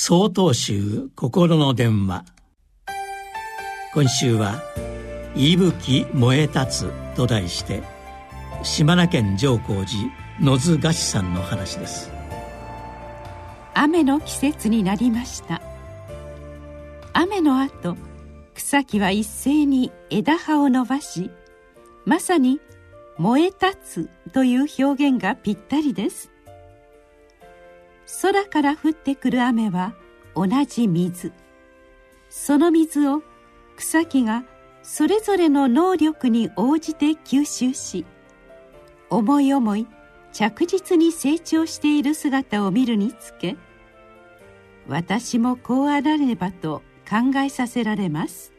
総統集心の電話。今週は「息吹燃え立つ」と題して島根県上皇寺野津菓子さんの話です。雨の季節になりました。雨の後草木は一斉に枝葉を伸ばしまさに燃え立つという表現がぴったりです。空から降ってくる雨は同じ水。その水を草木がそれぞれの能力に応じて吸収し思い思い着実に成長している姿を見るにつけ私もこうあらねばと考えさせられます。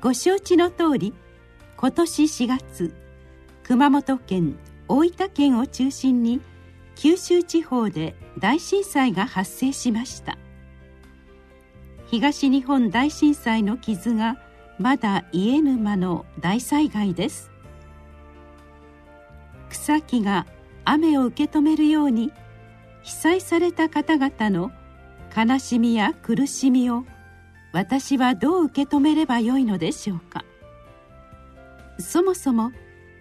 ご承知の通り今年4月熊本県大分県を中心に九州地方で大震災が発生しました。東日本大震災の傷がまだ癒えぬ間の大災害です。草木が雨を受け止めるように被災された方々の悲しみや苦しみを私はどう受け止めればよいのでしょうか。そもそも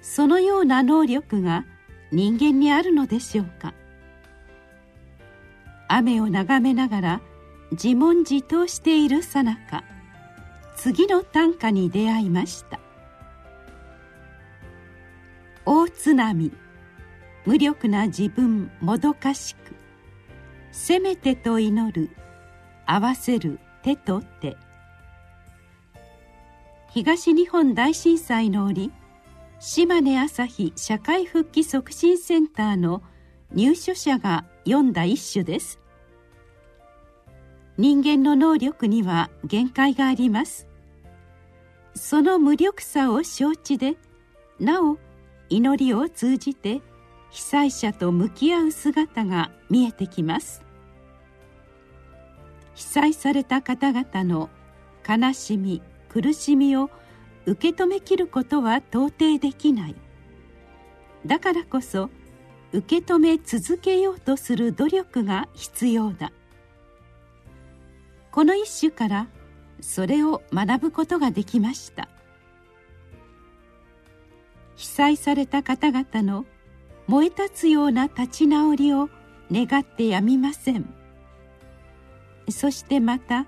そのような能力が人間にあるのでしょうか？雨を眺めながら自問自答しているさなか次の短歌に出会いました。大津波無力な自分もどかしくせめてと祈る合わせる手と手。東日本大震災の折島根朝日社会復帰促進センターの入所者が読んだ一首です。人間の能力には限界があります。その無力さを承知でなお祈りを通じて被災者と向き合う姿が見えてきます。被災された方々の悲しみ苦しみを受け止めきることは到底できない。だからこそ受け止め続けようとする努力が必要だ。この一首からそれを学ぶことができました。被災された方々の燃え立つような立ち直りを願ってやみません。そしてまた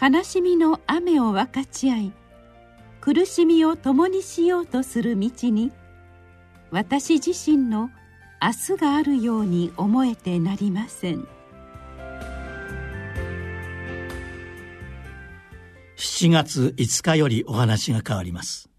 悲しみの雨を分かち合い苦しみを共にしようとする道に私自身の明日があるように思えてなりません。7月5日よりお話が変わります。